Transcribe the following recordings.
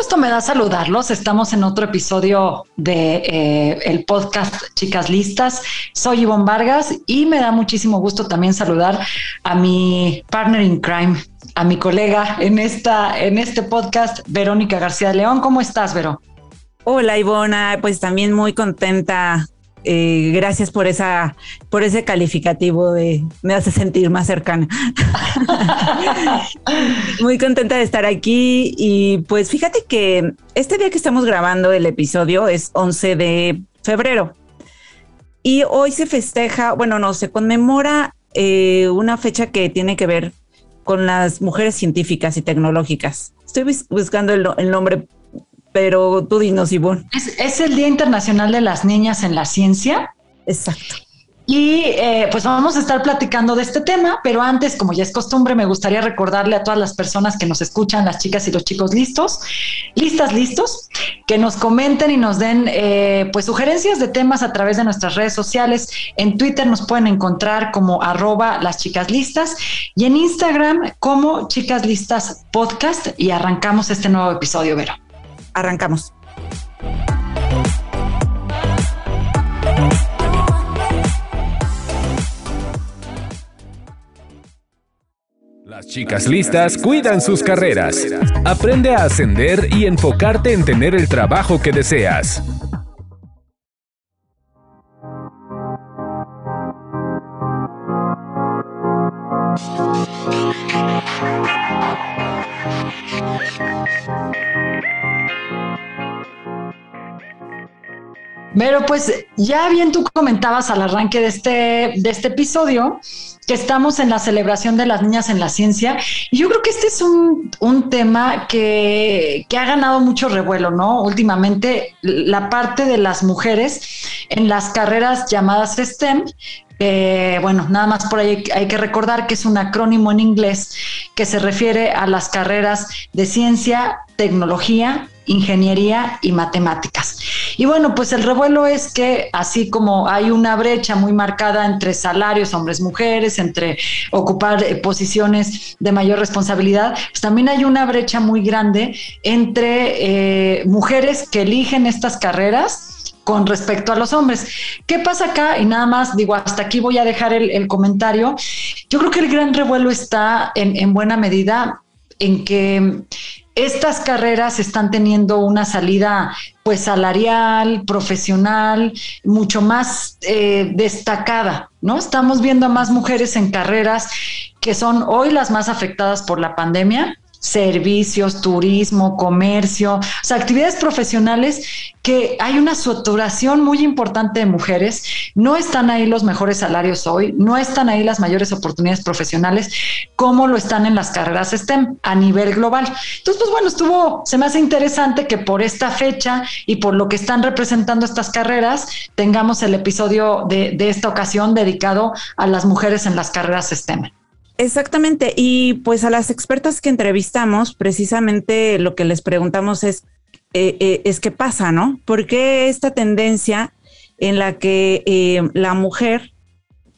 Gusto me da saludarlos. Estamos en otro episodio de eh, el podcast Chicas Listas. Soy Ivonne Vargas y me da muchísimo gusto también saludar a mi partner in crime, a mi colega en esta en este podcast, Verónica García León. ¿Cómo estás, Vero? Hola, Ivona. Pues también muy contenta eh, gracias por esa, por ese calificativo de me hace sentir más cercana. Muy contenta de estar aquí y pues fíjate que este día que estamos grabando el episodio es 11 de febrero y hoy se festeja, bueno, no, se conmemora eh, una fecha que tiene que ver con las mujeres científicas y tecnológicas. Estoy buscando el, el nombre pero tú dinos, Ivonne. Es, es el Día Internacional de las Niñas en la Ciencia. Exacto. Y eh, pues vamos a estar platicando de este tema, pero antes, como ya es costumbre, me gustaría recordarle a todas las personas que nos escuchan, las chicas y los chicos listos, listas, listos, que nos comenten y nos den eh, pues sugerencias de temas a través de nuestras redes sociales. En Twitter nos pueden encontrar como arroba las chicas listas y en Instagram como chicas listas podcast y arrancamos este nuevo episodio, Vero. Arrancamos. Las chicas listas cuidan sus carreras. Aprende a ascender y enfocarte en tener el trabajo que deseas. Pero pues ya bien tú comentabas al arranque de este, de este episodio que estamos en la celebración de las niñas en la ciencia y yo creo que este es un, un tema que, que, ha ganado mucho revuelo, ¿no? Últimamente la parte de las mujeres en las carreras llamadas STEM, bueno, nada más por ahí hay que recordar que es un acrónimo en inglés que se refiere a las carreras de ciencia, tecnología, ingeniería y matemáticas. Y bueno, pues el revuelo es que así como hay una brecha muy marcada entre salarios hombres-mujeres, entre ocupar eh, posiciones de mayor responsabilidad, pues también hay una brecha muy grande entre eh, mujeres que eligen estas carreras con respecto a los hombres. ¿Qué pasa acá? Y nada más, digo, hasta aquí voy a dejar el, comentario. Yo creo que el gran revuelo está en, en buena medida en que estas carreras están teniendo una salida pues salarial, profesional, mucho más eh, destacada, ¿no? Estamos viendo a más mujeres en carreras que son hoy las más afectadas por la pandemia, servicios, turismo, comercio, o sea, actividades profesionales que hay una saturación muy importante de mujeres, no están ahí los mejores salarios hoy, no están ahí las mayores oportunidades profesionales como lo están en las carreras STEM a nivel global. Entonces, pues bueno, estuvo, se me hace interesante que por esta fecha y por lo que están representando estas carreras, tengamos el episodio de, de esta ocasión dedicado a las mujeres en las carreras STEM. Exactamente. Y pues a las expertas que entrevistamos, precisamente lo que les preguntamos es, eh, eh, es qué pasa, ¿no? ¿Por qué esta tendencia en la que eh, la mujer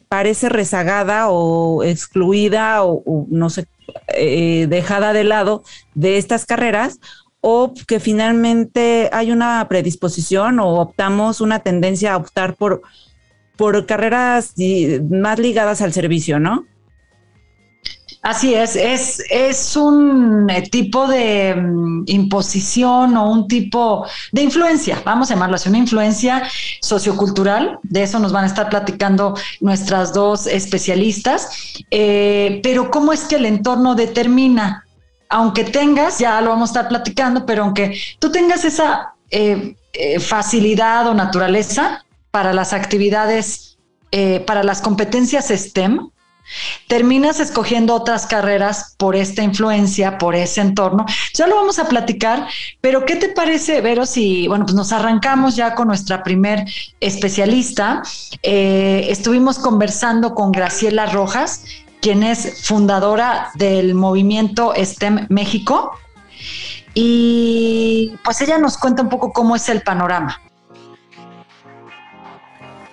parece rezagada o excluida o, no sé, dejada de lado de estas carreras? o que finalmente hay una predisposición o optamos una tendencia a optar por, por carreras más ligadas al servicio, ¿no? Así es, es, es un eh, tipo de um, imposición o un tipo de influencia, vamos a llamarlo así, una influencia sociocultural, de eso nos van a estar platicando nuestras dos especialistas, eh, pero ¿cómo es que el entorno determina? Aunque tengas, ya lo vamos a estar platicando, pero aunque tú tengas esa eh, facilidad o naturaleza para las actividades, para las competencias STEM, terminas escogiendo otras carreras por esta influencia, por ese entorno. Ya lo vamos a platicar, pero ¿qué te parece, Vero, si, bueno, pues nos arrancamos ya con nuestra primer especialista? Eh, estuvimos conversando con Graciela Rojas, quien es fundadora del movimiento STEM México. Y pues ella nos cuenta un poco cómo es el panorama.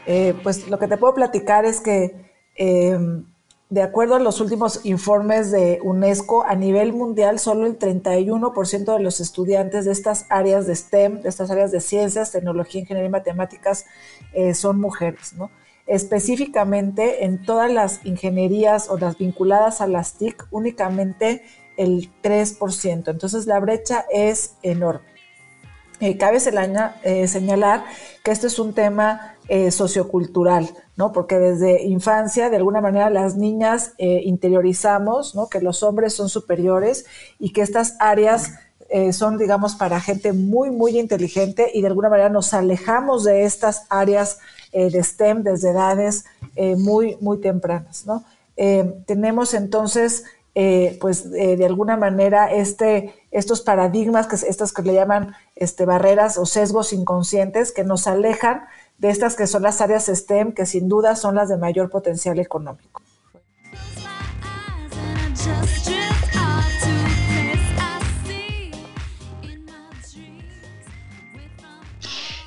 Eh, pues lo que te puedo platicar es que eh, de acuerdo a los últimos informes de UNESCO, a nivel mundial, solo el 31% de los estudiantes de estas áreas de STEM, de estas áreas de ciencias, tecnología, ingeniería y matemáticas, eh, son mujeres. ¿no? Específicamente en todas las ingenierías o las vinculadas a las TIC, únicamente el 3%. Entonces la brecha es enorme. Eh, cabe eh, señalar que este es un tema eh, sociocultural, ¿no? Porque desde infancia, de alguna manera, las niñas interiorizamos, ¿no? Que los hombres son superiores y que estas áreas son, digamos, para gente muy, muy inteligente y de alguna manera nos alejamos de estas áreas de STEM desde edades muy, muy tempranas, ¿no? tenemos entonces eh, pues eh, de alguna manera este, estos paradigmas, que, estas que le llaman este, barreras o sesgos inconscientes que nos alejan de estas que son las áreas STEM, que sin duda son las de mayor potencial económico.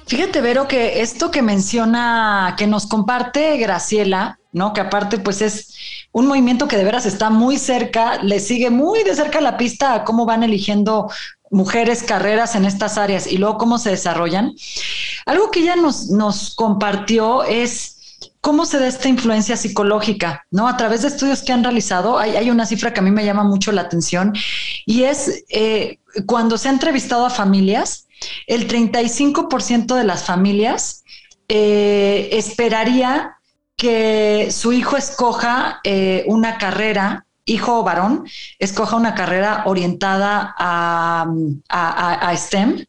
Fíjate, Vero, que esto que menciona, que nos comparte Graciela, ¿no? Que aparte, pues es un movimiento que de veras está muy cerca, le sigue muy de cerca la pista a cómo van eligiendo mujeres carreras en estas áreas y luego cómo se desarrollan. Algo que ella nos, nos compartió es cómo se da esta influencia psicológica, ¿no? A través de estudios que han realizado, hay, una cifra que a mí me llama mucho la atención y es eh, cuando se ha entrevistado a familias, el 35% de las familias eh, esperaría que su hijo escoja eh, una carrera, hijo o varón, escoja una carrera orientada a, STEM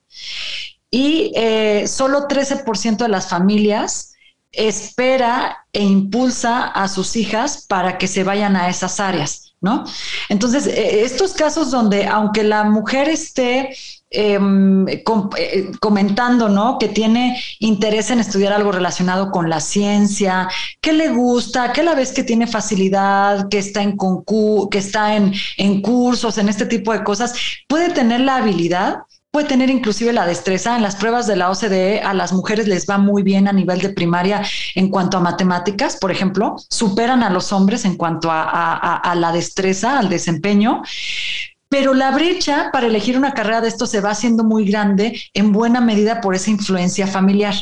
y eh, solo 13% de las familias espera e impulsa a sus hijas para que se vayan a esas áreas, ¿no? Entonces, eh, estos casos donde aunque la mujer esté Em, eh, comentando, ¿no? Que tiene interés en estudiar algo relacionado con la ciencia, que le gusta, que la vez que tiene facilidad, que está en que está en, en cursos, en este tipo de cosas, puede tener la habilidad puede tener inclusive la destreza. En las pruebas de la OCDE a las mujeres les va muy bien a nivel de primaria en cuanto a matemáticas, por ejemplo, superan a los hombres en cuanto a, a la destreza, al desempeño, pero la brecha para elegir una carrera de esto se va haciendo muy grande en buena medida por esa influencia familiar.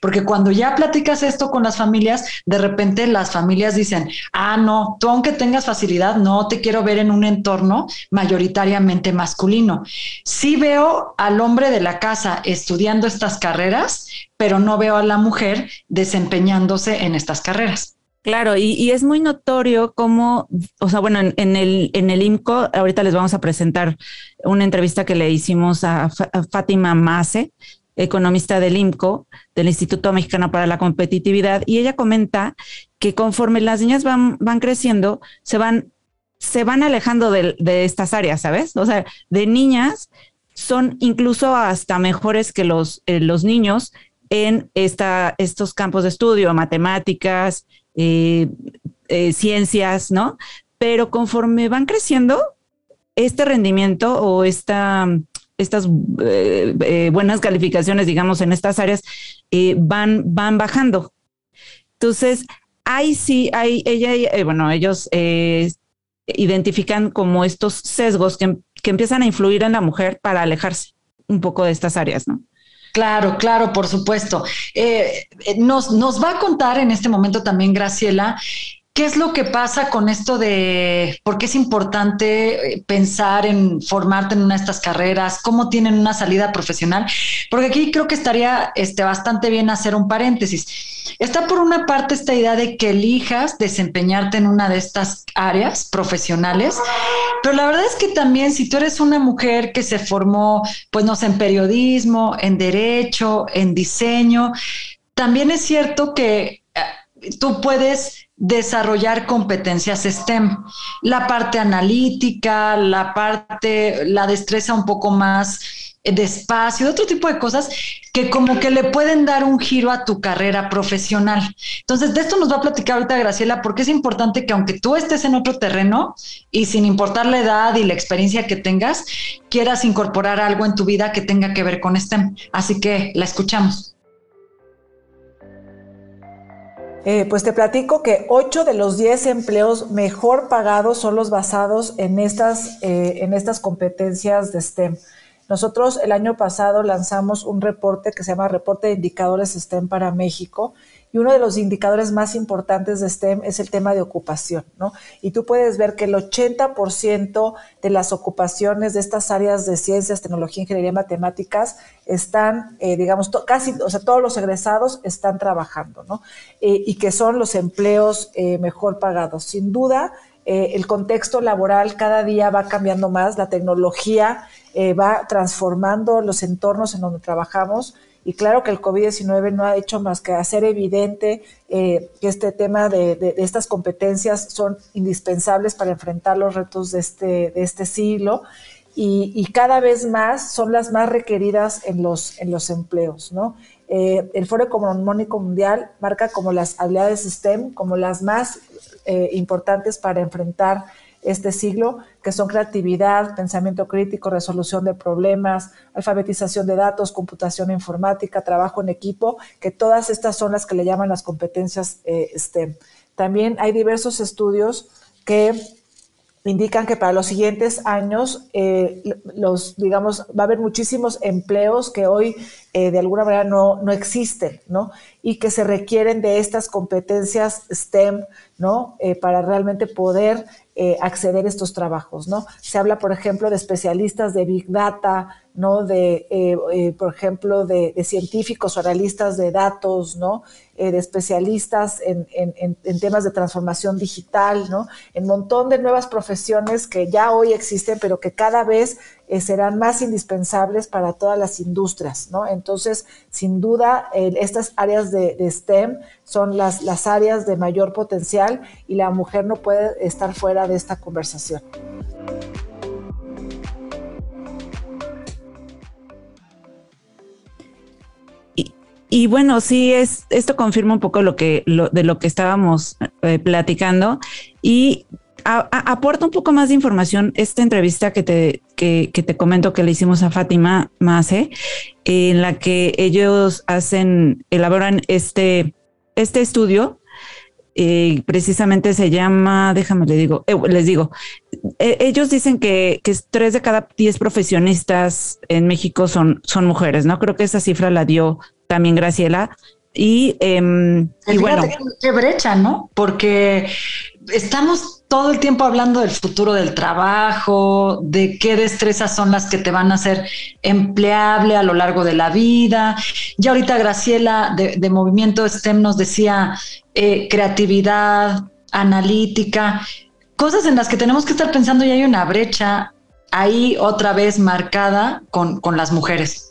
Porque cuando ya platicas esto con las familias, de repente las familias dicen, ah, no, tú aunque tengas facilidad, no te quiero ver en un entorno mayoritariamente masculino. Sí veo al hombre de la casa estudiando estas carreras, pero no veo a la mujer desempeñándose en estas carreras. Claro, y, es muy notorio cómo, o sea, bueno, en, el, en el IMCO, ahorita les vamos a presentar una entrevista que le hicimos a, Fátima Mase, economista del IMCO, del Instituto Mexicano para la Competitividad, y ella comenta que conforme las niñas van, van creciendo, se van, se van alejando de, estas áreas, ¿sabes? O sea, de niñas son incluso hasta mejores que los, eh, los niños en esta, estos campos de estudio, matemáticas, eh, eh, ciencias, ¿no? Pero conforme van creciendo, este rendimiento o esta, estas eh, buenas calificaciones, digamos, en estas áreas, van, van bajando. Entonces, ahí sí, hay, ella, bueno, ellos identifican como estos sesgos que, que empiezan a influir en la mujer para alejarse un poco de estas áreas, ¿no? Claro, claro, por supuesto. Eh, nos, nos va a contar en este momento también Graciela ¿Qué es lo que pasa con esto de por qué es importante eh, pensar en formarte en una de estas carreras? ¿Cómo tienen una salida profesional? Porque aquí creo que estaría este, bastante bien hacer un paréntesis. Está por una parte esta idea de que elijas desempeñarte en una de estas áreas profesionales, pero la verdad es que también si tú eres una mujer que se formó, pues no sé, en periodismo, en derecho, en diseño, también es cierto que eh, tú puedes desarrollar competencias STEM, la parte analítica, la parte, la destreza un poco más de espacio, otro tipo de cosas que como que le pueden dar un giro a tu carrera profesional. Entonces, de esto nos va a platicar ahorita Graciela, porque es importante que aunque tú estés en otro terreno y sin importar la edad y la experiencia que tengas, quieras incorporar algo en tu vida que tenga que ver con STEM. Así que la escuchamos. Eh, pues te platico que 8 de los 10 empleos mejor pagados son los basados en estas, eh, en estas competencias de STEM. Nosotros el año pasado lanzamos un reporte que se llama Reporte de Indicadores STEM para México y uno de los indicadores más importantes de STEM es el tema de ocupación, ¿no? Y tú puedes ver que el 80% de las ocupaciones de estas áreas de ciencias, tecnología, ingeniería matemáticas están, eh, digamos, casi, o sea, todos los egresados están trabajando, ¿no? Eh, y que son los empleos eh, mejor pagados. Sin duda, el contexto laboral cada día va cambiando más, la tecnología va transformando los entornos en donde trabajamos y claro que el COVID-19 no ha hecho más que hacer evidente eh, que este tema de, estas competencias son indispensables para enfrentar los retos de este, de este siglo. Y, cada vez más son las más requeridas en los, en los empleos, ¿no? Eh, el Foro Económico Mundial marca como las habilidades STEM como las más eh, importantes para enfrentar este siglo, que son creatividad, pensamiento crítico, resolución de problemas, alfabetización de datos, computación informática, trabajo en equipo, que todas estas son las que le llaman las competencias eh, STEM. También hay diversos estudios que indican que para los siguientes años, eh, los, digamos, va a haber muchísimos empleos que hoy eh, de alguna manera no, no, existen, ¿no? Y que se requieren de estas competencias STEM, ¿no? para realmente poder eh, acceder a estos trabajos, ¿no? Se habla, por ejemplo, de especialistas de Big Data, ¿no? De, eh, eh, por ejemplo, de, científicos o analistas de datos, ¿no? de especialistas en, temas de transformación digital, ¿no? En montón de nuevas profesiones que ya hoy existen, pero que cada vez serán más indispensables para todas las industrias, ¿no? Entonces, sin duda, estas áreas de, de STEM son las, las áreas de mayor potencial y la mujer no puede estar fuera de esta conversación. Y, bueno, sí, es, esto confirma un poco lo que, lo, de lo que estábamos eh, platicando y aporta un poco más de información esta entrevista que te, que, te comento que le hicimos a Fátima Mase, en la que ellos hacen, elaboran este, este estudio eh, precisamente se llama, déjame le digo, eh, les digo, eh, ellos dicen que, que, tres de cada diez profesionistas en México son, son mujeres, ¿no? Creo que esa cifra la dio también Graciela. Y, em, y bueno. Qué brecha, ¿no? Porque estamos todo el tiempo hablando del futuro del trabajo, de qué destrezas son las que te van a hacer empleable a lo largo de la vida. Ya ahorita Graciela de, Movimiento STEM nos decía eh, creatividad, analítica, cosas en las que tenemos que estar pensando y hay una brecha ahí otra vez marcada con, con las mujeres.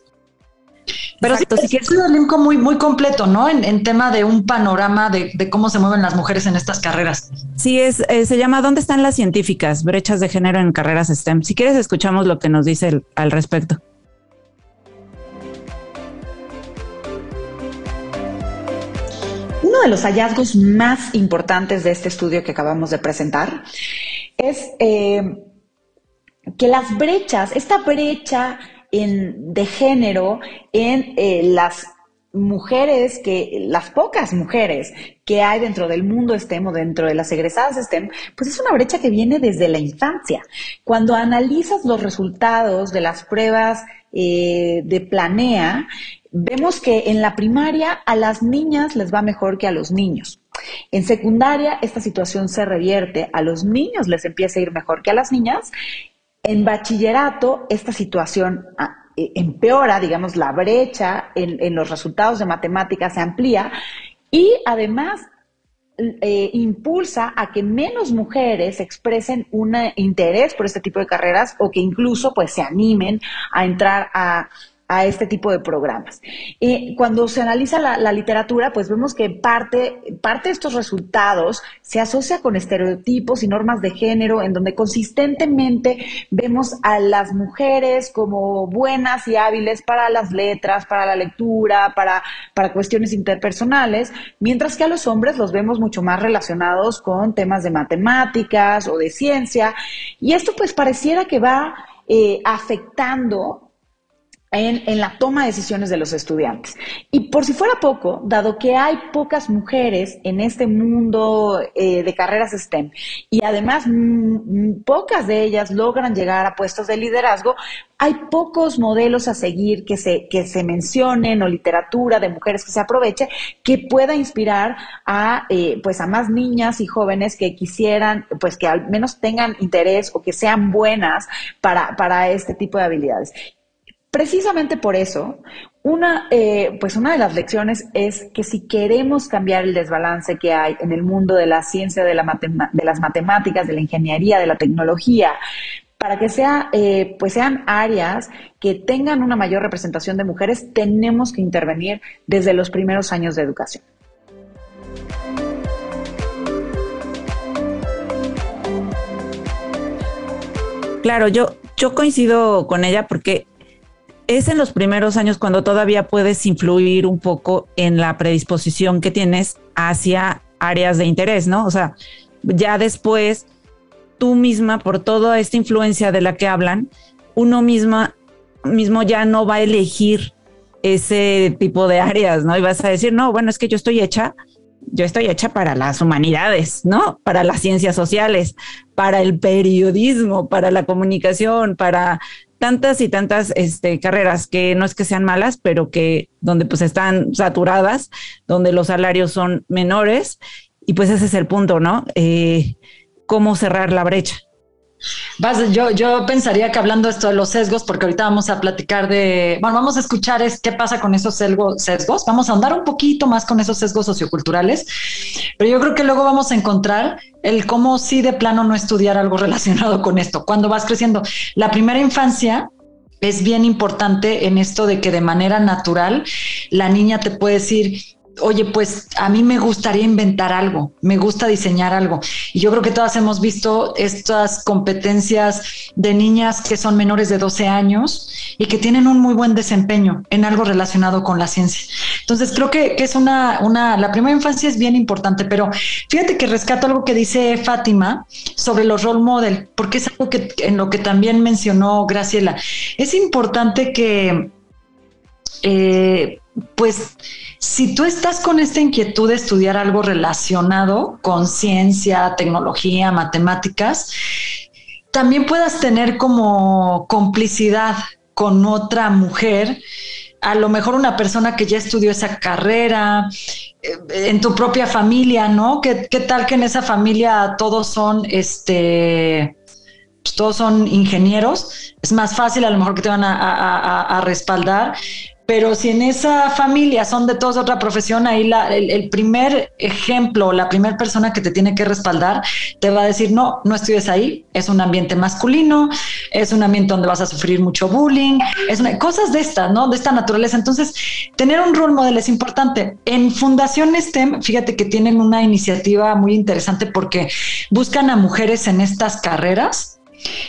Pero sí, si quieres un muy, muy completo, ¿no? En, tema de un panorama de, cómo se mueven las mujeres en estas carreras. Sí, es, eh, se llama ¿Dónde están las científicas? Brechas de género en carreras STEM. Si quieres, escuchamos lo que nos dice al respecto. Uno de los hallazgos más importantes de este estudio que acabamos de presentar es eh, que las brechas, esta brecha de género en eh, las mujeres que, las pocas mujeres que hay dentro del mundo STEM o dentro de las egresadas STEM, pues es una brecha que viene desde la infancia. Cuando analizas los resultados de las pruebas eh, de Planea, vemos que en la primaria a las niñas les va mejor que a los niños. En secundaria esta situación se revierte, a los niños les empieza a ir mejor que a las niñas en bachillerato, esta situación ah, e, empeora, digamos, la brecha en, los resultados de matemáticas se amplía y además eh, impulsa a que menos mujeres expresen un interés por este tipo de carreras o que incluso pues se animen a entrar a, a este tipo de programas. Eh, cuando se analiza la, literatura, pues vemos que parte, parte de estos resultados se asocia con estereotipos y normas de género, en donde consistentemente vemos a las mujeres como buenas y hábiles para las letras, para la lectura, para, para cuestiones interpersonales, mientras que a los hombres los vemos mucho más relacionados con temas de matemáticas o de ciencia. Y esto pues pareciera que va eh, afectando en, la toma de decisiones de los estudiantes. Y por si fuera poco, dado que hay pocas mujeres en este mundo eh, de carreras STEM y además mm, mm, pocas de ellas logran llegar a puestos de liderazgo, hay pocos modelos a seguir que se, que se mencionen o literatura de mujeres que se aproveche que pueda inspirar a, eh, pues a más niñas y jóvenes que quisieran, pues que al menos tengan interés o que sean buenas para, para este tipo de habilidades. Precisamente por eso, una, eh, pues una de las lecciones es que si queremos cambiar el desbalance que hay en el mundo de la ciencia, de, la de las matemáticas, de la ingeniería, de la tecnología, para que sea, eh, pues sean áreas que tengan una mayor representación de mujeres, tenemos que intervenir desde los primeros años de educación. Claro, yo, yo coincido con ella porque es en los primeros años cuando todavía puedes influir un poco en la predisposición que tienes hacia áreas de interés, ¿no? O sea, ya después tú misma, por toda esta influencia de la que hablan, uno misma mismo ya no va a elegir ese tipo de áreas, ¿no? Y vas a decir, no, bueno, es que yo estoy hecha, yo estoy hecha para las humanidades, ¿no? Para las ciencias sociales, para el periodismo, para la comunicación, para tantas y tantas este, carreras que no es que sean malas, pero que donde pues están saturadas, donde los salarios son menores y pues ese es el punto, ¿no? Eh, ¿Cómo cerrar la brecha? Yo, yo pensaría que hablando esto de los sesgos, porque ahorita vamos a platicar de, bueno, vamos a escuchar es qué pasa con esos sesgos, vamos a andar un poquito más con esos sesgos socioculturales, pero yo creo que luego vamos a encontrar el cómo sí de plano no estudiar algo relacionado con esto. Cuando vas creciendo, la primera infancia es bien importante en esto de que de manera natural la niña te puede decir, oye, pues a mí me gustaría inventar algo, me gusta diseñar algo. Y yo creo que todas hemos visto estas competencias de niñas que son menores de 12 años y que tienen un muy buen desempeño en algo relacionado con la ciencia. Entonces creo que, es una, una, la primera infancia es bien importante, pero fíjate que rescato algo que dice Fátima sobre los role model, porque es algo que en lo que también mencionó Graciela. Es importante que, eh, pues, si tú estás con esta inquietud de estudiar algo relacionado con ciencia, tecnología, matemáticas, también puedas tener como complicidad con otra mujer, a lo mejor una persona que ya estudió esa carrera, eh, en tu propia familia, ¿no? ¿Qué, tal que en esa familia todos son, este, pues todos son ingenieros? Es más fácil a lo mejor que te van a respaldar pero si en esa familia son de todos otra profesión, ahí el, primer ejemplo, la primera persona que te tiene que respaldar, te va a decir, no, no estudies ahí, es un ambiente masculino, es un ambiente donde vas a sufrir mucho bullying, es cosas de esta, ¿no? De esta naturaleza. Entonces, tener un rol model es importante. En Fundación STEM, fíjate que tienen una iniciativa muy interesante porque buscan a mujeres en estas carreras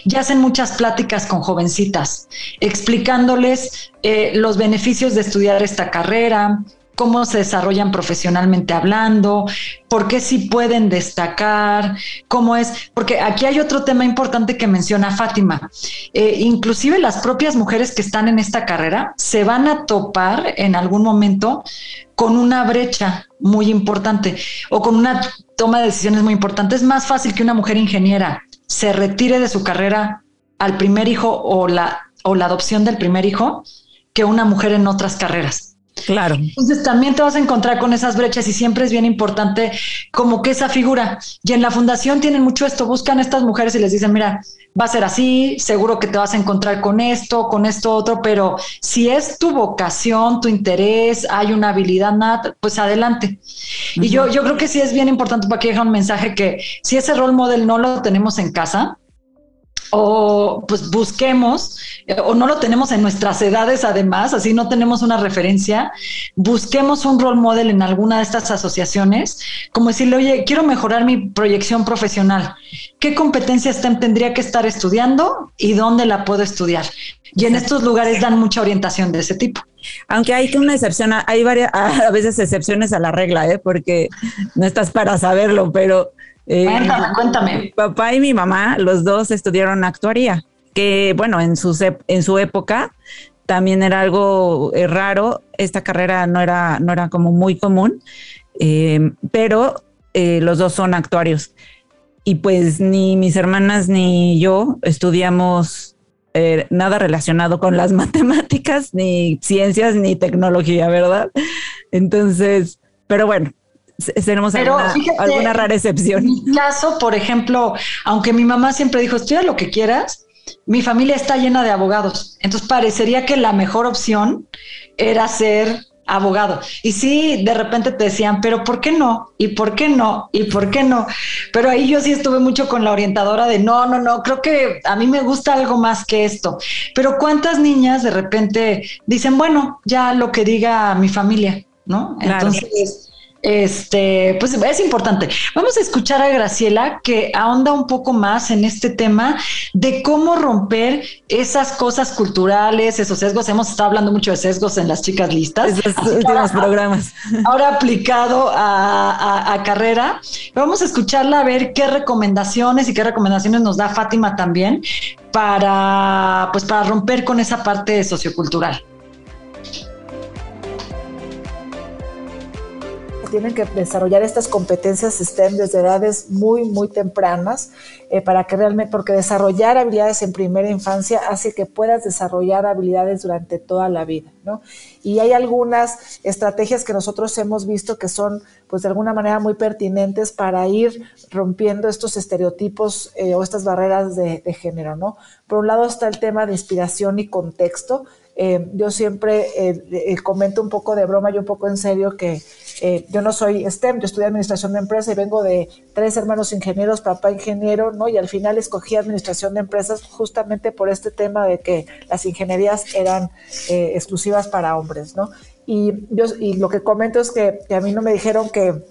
ya hacen muchas pláticas con jovencitas, explicándoles eh, los beneficios de estudiar esta carrera, cómo se desarrollan profesionalmente hablando, por qué sí pueden destacar, cómo es, porque aquí hay otro tema importante que menciona Fátima. Eh, inclusive las propias mujeres que están en esta carrera se van a topar en algún momento con una brecha muy importante o con una toma de decisiones muy importante. Es más fácil que una mujer ingeniera se retire de su carrera al primer hijo o la, o la adopción del primer hijo que una mujer en otras carreras. Claro. Entonces también te vas a encontrar con esas brechas y siempre es bien importante como que esa figura. Y en la fundación tienen mucho esto, buscan a estas mujeres y les dicen, mira, va a ser así, seguro que te vas a encontrar con esto, con esto otro, pero si es tu vocación, tu interés, hay una habilidad nada, pues adelante. Y yo, yo creo que sí es bien importante para que deje un mensaje que si ese rol model no lo tenemos en casa, o pues busquemos, eh, o no lo tenemos en nuestras edades además, así no tenemos una referencia, busquemos un role model en alguna de estas asociaciones, como decirle, oye, quiero mejorar mi proyección profesional, ¿qué competencias tendría que estar estudiando y dónde la puedo estudiar? Y en estos lugares dan mucha orientación de ese tipo. Aunque hay que una excepción, hay varias, a veces excepciones a la regla, ¿eh? porque no estás para saberlo, pero eh, cuéntame, cuéntame. Mi papá y mi mamá, los dos estudiaron actuaría, que bueno, en su, en su época también era algo eh, raro, esta carrera no era, no era como muy común, eh, pero los dos son actuarios. Y pues ni mis hermanas ni yo estudiamos nada relacionado con las matemáticas, ni ciencias, ni tecnología, ¿verdad? Entonces, pero bueno, tenemos alguna, rara excepción. En mi caso, por ejemplo, aunque mi mamá siempre dijo, estudia lo que quieras, mi familia está llena de abogados. Entonces parecería que la mejor opción era ser abogado. Y sí, de repente te decían, pero ¿por qué no? ¿Y por qué no? ¿Y por qué no? Pero ahí yo sí estuve mucho con la orientadora de, no, no, no, creo que a mí me gusta algo más que esto. Pero ¿cuántas niñas de repente dicen, bueno, ya lo que diga mi familia, ¿no? Entonces este, pues es importante. Vamos a escuchar a Graciela que ahonda un poco más en este tema de cómo romper esas cosas culturales, esos sesgos. Hemos estado hablando mucho de sesgos en las chicas listas. últimos programas. Ahora aplicado a, a, carrera. Vamos a escucharla a ver qué recomendaciones y qué recomendaciones nos da Fátima también para, pues, para romper con esa parte sociocultural. Tienen que desarrollar estas competencias STEM desde edades muy, muy tempranas, eh, para que realmente, porque desarrollar habilidades en primera infancia hace que puedas desarrollar habilidades durante toda la vida, ¿no? Y hay algunas estrategias que nosotros hemos visto que son, pues de alguna manera muy pertinentes para ir rompiendo estos estereotipos eh, o estas barreras de, de género, ¿no? Por un lado está el tema de inspiración y contexto, eh, yo siempre eh, eh, comento un poco de broma y un poco en serio que yo no soy STEM, yo estudié administración de empresas y vengo de tres hermanos ingenieros, papá ingeniero, ¿no? Y al final escogí administración de empresas justamente por este tema de que las ingenierías eran exclusivas para hombres, ¿no? Y, yo, y lo que comento es que a mí no me dijeron que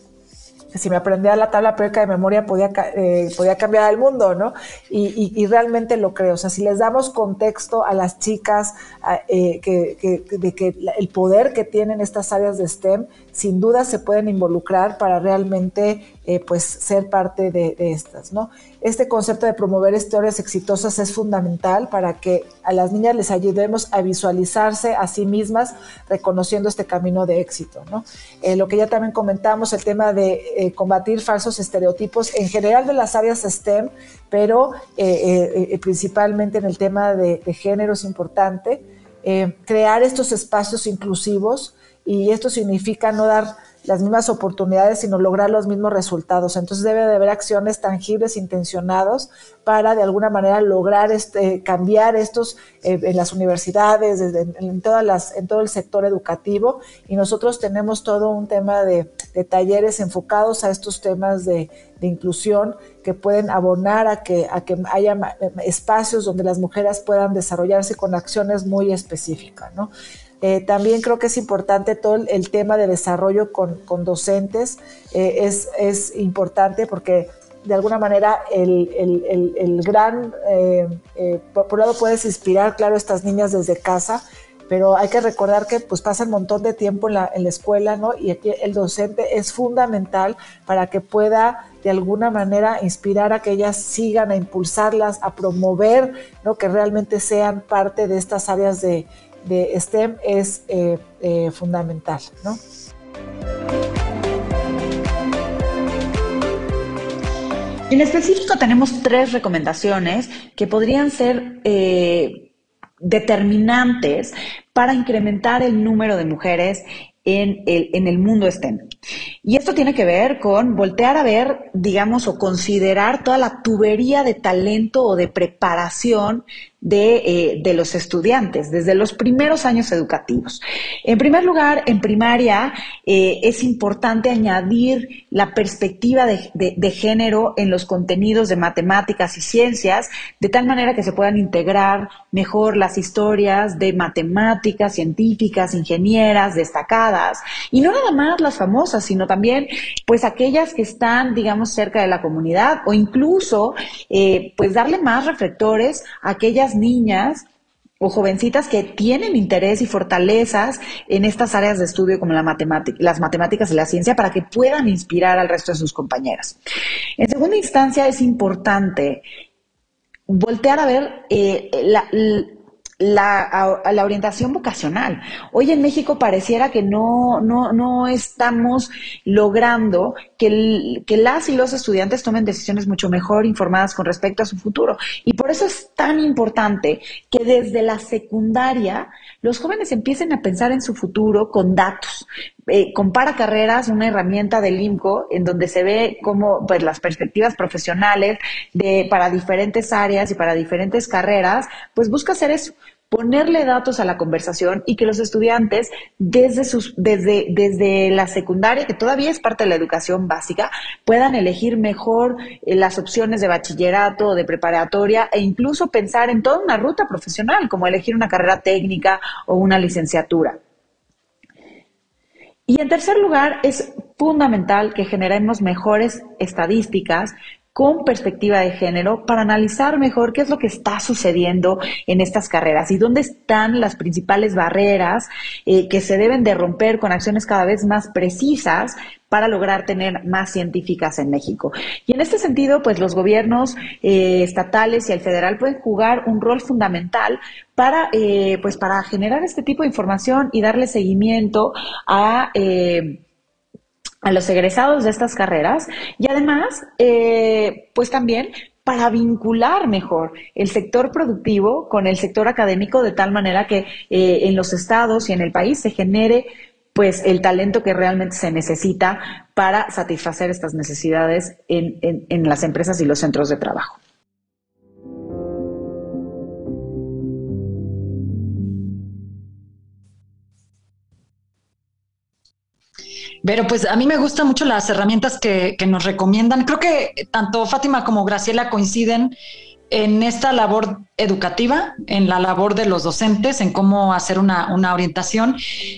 si me aprendía la tabla periódica de memoria podía, eh, podía cambiar el mundo, ¿no? Y, realmente lo creo. O sea, si les damos contexto a las chicas eh, que, de que el poder que tienen estas áreas de STEM, sin duda se pueden involucrar para realmente eh, pues ser parte de, estas, ¿no? Este concepto de promover historias exitosas es fundamental para que a las niñas les ayudemos a visualizarse a sí mismas reconociendo este camino de éxito, ¿no? lo que ya también comentamos, el tema de eh, combatir falsos estereotipos en general de las áreas STEM, pero eh, eh, principalmente en el tema de, género es importante. crear estos espacios inclusivos y esto significa no dar las mismas oportunidades, sino lograr los mismos resultados. Entonces debe de haber acciones tangibles, intencionados, para de alguna manera lograr este, cambiar estos eh, en las universidades, en, todas las, en todo el sector educativo. Y nosotros tenemos todo un tema de, talleres enfocados a estos temas de, inclusión que pueden abonar a que, a que haya espacios donde las mujeres puedan desarrollarse con acciones muy específicas. ¿no? Eh, también creo que es importante todo el, tema de desarrollo con, docentes, eh, es, es, importante porque de alguna manera el, gran, eh, por, un lado puedes inspirar, claro, estas niñas desde casa, pero hay que recordar que pues pasa un montón de tiempo en la, en la escuela, ¿no? Y aquí el docente es fundamental para que pueda de alguna manera inspirar a que ellas sigan, a impulsarlas, a promover, ¿no? Que realmente sean parte de estas áreas de, de STEM es eh, eh, fundamental, ¿no? En específico tenemos tres recomendaciones que podrían ser eh, determinantes para incrementar el número de mujeres en el, en el mundo STEM. Y esto tiene que ver con voltear a ver, digamos, o considerar toda la tubería de talento o de preparación de, eh, de, los estudiantes desde los primeros años educativos. En primer lugar, en primaria eh, es importante añadir la perspectiva de, de, género en los contenidos de matemáticas y ciencias, de tal manera que se puedan integrar mejor las historias de matemáticas, científicas, ingenieras destacadas, y no nada más las famosas, sino también pues aquellas que están, digamos, cerca de la comunidad o incluso eh, pues darle más reflectores a aquellas niñas o jovencitas que tienen interés y fortalezas en estas áreas de estudio como la matemática, las matemáticas y la ciencia para que puedan inspirar al resto de sus compañeras. En segunda instancia, es importante voltear a ver eh, la, la, la, orientación vocacional. Hoy en México pareciera que no, no, no estamos logrando que, que, las y los estudiantes tomen decisiones mucho mejor informadas con respecto a su futuro. Y por eso es tan importante que desde la secundaria los jóvenes empiecen a pensar en su futuro con datos. Eh, compara carreras, una herramienta del IMCO, en donde se ve cómo pues, las perspectivas profesionales de, para diferentes áreas y para diferentes carreras, pues busca hacer eso ponerle datos a la conversación y que los estudiantes desde sus desde desde la secundaria que todavía es parte de la educación básica puedan elegir mejor eh, las opciones de bachillerato o de preparatoria e incluso pensar en toda una ruta profesional como elegir una carrera técnica o una licenciatura. Y en tercer lugar, es fundamental que generemos mejores estadísticas con perspectiva de género para analizar mejor qué es lo que está sucediendo en estas carreras y dónde están las principales barreras eh, que se deben de romper con acciones cada vez más precisas para lograr tener más científicas en México. Y en este sentido, pues los gobiernos eh, estatales y el federal pueden jugar un rol fundamental para, eh, pues, para generar este tipo de información y darle seguimiento a a los egresados de estas carreras y además, eh, pues también para vincular mejor el sector productivo con el sector académico de tal manera que eh, en los estados y en el país se genere pues el talento que realmente se necesita para satisfacer estas necesidades en, en las empresas y los centros de trabajo. Pero pues a mí me gustan mucho las herramientas que, nos recomiendan. Creo que tanto Fátima como Graciela coinciden en esta labor educativa, en la labor de los docentes, en cómo hacer una, orientación.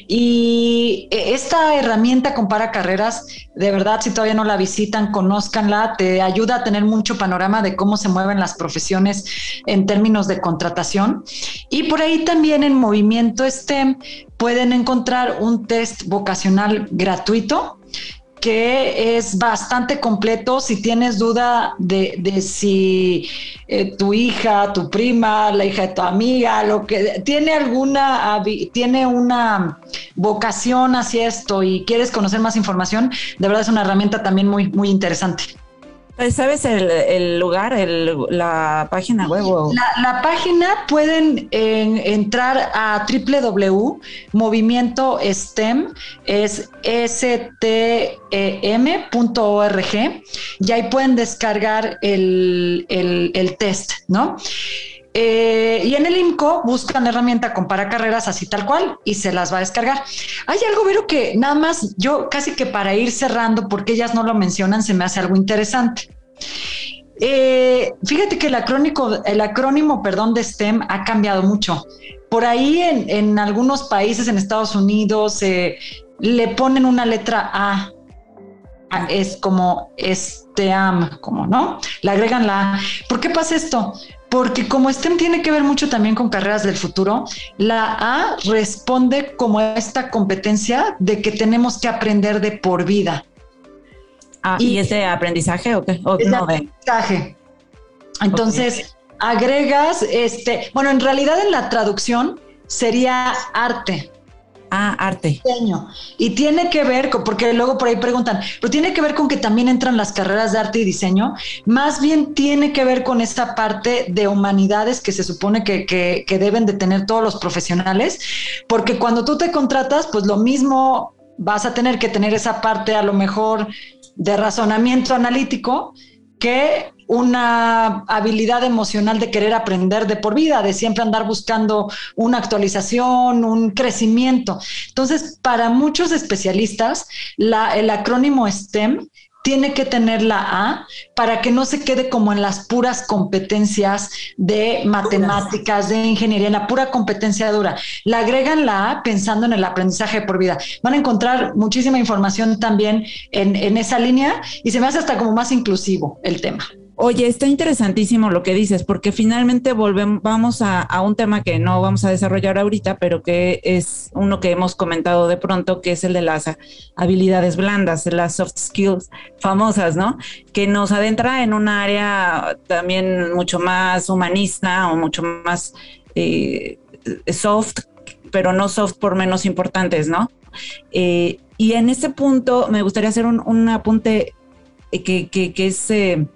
Y esta herramienta compara carreras, de verdad, si todavía no la visitan, conózcanla, te ayuda a tener mucho panorama de cómo se mueven las profesiones en términos de contratación. Y por ahí también en Movimiento STEM pueden encontrar un test vocacional gratuito que es bastante completo. Si tienes duda de, si eh, tu hija, tu prima, la hija de tu amiga, lo que tiene alguna, tiene una vocación hacia esto y quieres conocer más información, de verdad es una herramienta también muy, muy interesante. Pues, ¿Sabes el, lugar, la página web? La, página pueden entrar a www.movimiento STEM, es stem.org, y ahí pueden descargar el, test, ¿no? Eh, y en el IMCO buscan la herramienta Compara Carreras así tal cual y se las va a descargar. Hay algo, Vero, que nada más yo casi que para ir cerrando, porque ellas no lo mencionan, se me hace algo interesante. Eh, fíjate que el, acrónico, el acrónimo perdón, de STEM ha cambiado mucho. Por ahí en, algunos países, en Estados Unidos, eh, le ponen una letra A. Es como STEAM, como, ¿no? Le agregan la A. ¿Por qué pasa esto? Porque como STEM tiene que ver mucho también con carreras del futuro, la A responde como esta competencia de que tenemos que aprender de por vida. Ah, ¿y, es de aprendizaje o qué? es de aprendizaje. Entonces, agregas, este, bueno, en realidad en la traducción sería arte, Ah, arte. Diseño. Y tiene que ver, con, porque luego por ahí preguntan, pero tiene que ver con que también entran las carreras de arte y diseño. Más bien tiene que ver con esta parte de humanidades que se supone que, que deben de tener todos los profesionales, porque cuando tú te contratas, pues lo mismo vas a tener que tener esa parte a lo mejor de razonamiento analítico que una habilidad emocional de querer aprender de por vida, de siempre andar buscando una actualización, un crecimiento. Entonces, para muchos especialistas, el acrónimo STEM tiene que tener la A para que no se quede como en las puras competencias de matemáticas, de ingeniería, en la pura competencia dura. Le agregan la A pensando en el aprendizaje por vida. Van a encontrar muchísima información también en, en esa línea y se me hace hasta como más inclusivo el tema. Oye, está interesantísimo lo que dices, porque finalmente volvemos, vamos a, un tema que no vamos a desarrollar ahorita, pero que es uno que hemos comentado de pronto, que es el de las habilidades blandas, las soft skills famosas, ¿no? Que nos adentra en un área también mucho más humanista o mucho más eh, soft, pero no soft por menos importantes, ¿no? Eh, y en ese punto me gustaría hacer un, un apunte eh, que, es eh,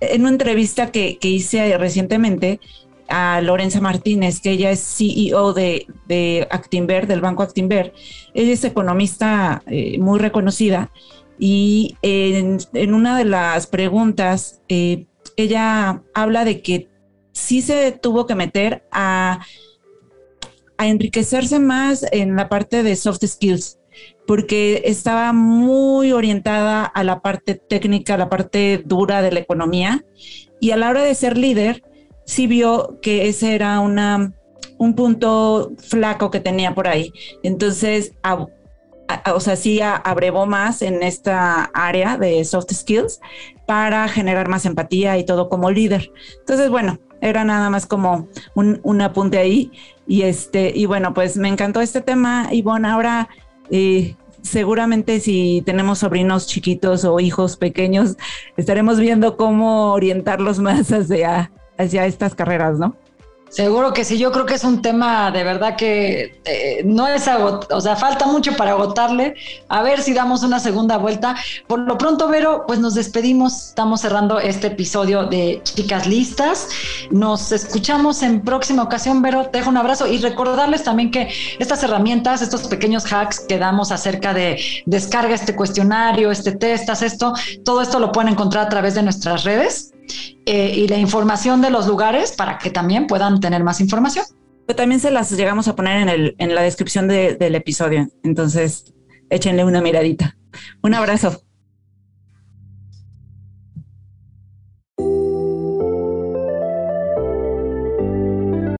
en una entrevista que, hice recientemente a Lorenza Martínez, que ella es CEO de, de Actinver, del Banco Actinver. Ella es economista eh, muy reconocida y en, una de las preguntas, ella habla de que sí se tuvo que meter a, a enriquecerse más en la parte de soft skills porque estaba muy orientada a la parte técnica, a la parte dura de la economía, y a la hora de ser líder, sí vio que ese era una, un punto flaco que tenía por ahí. Entonces, o sea, sí abrevó más en esta área de soft skills para generar más empatía y todo como líder. Entonces, bueno, era nada más como un, un apunte ahí. Y este, y bueno, pues me encantó este tema, Ivonne. Ahora y seguramente si tenemos sobrinos chiquitos o hijos pequeños, estaremos viendo cómo orientarlos más hacia, hacia estas carreras, ¿no? Seguro que sí, yo creo que es un tema de verdad que eh, no es o sea, falta mucho para agotarle. A ver si damos una segunda vuelta. Por lo pronto, Vero, pues nos despedimos. Estamos cerrando este episodio de Chicas Listas. Nos escuchamos en próxima ocasión, Vero. Te dejo un abrazo y recordarles también que estas herramientas, estos pequeños hacks que damos acerca de descarga este cuestionario, este test, esto, todo esto lo pueden encontrar a través de nuestras redes eh, y la información de los lugares para que también puedan tener más información. Pero también se las llegamos a poner en, el, en la descripción del episodio, entonces échenle una miradita. Un abrazo.